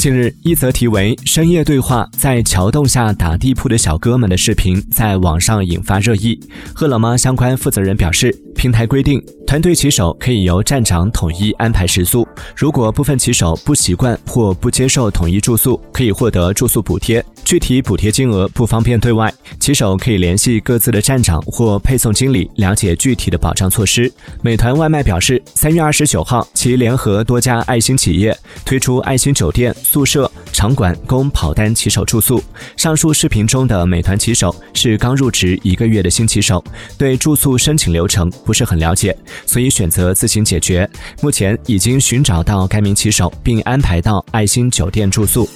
近日，一则题为“深夜对话，在桥洞下打地铺的小哥们”的视频在网上引发热议。饿了么相关负责人表示，平台规定，团队骑手可以由站长统一安排食宿。如果部分骑手不习惯或不接受统一住宿，可以获得住宿补贴。具体补贴金额不方便对外，骑手可以联系各自的站长或配送经理了解具体的保障措施。美团外卖表示，三月二十九号，其联合多家爱心企业推出爱心酒店、宿舍、场馆供跑单骑手住宿。上述视频中的美团骑手是刚入职一个月的新骑手，对住宿申请流程不是很了解，所以选择自行解决。目前已经寻找到该名骑手，并安排到爱心酒店住宿。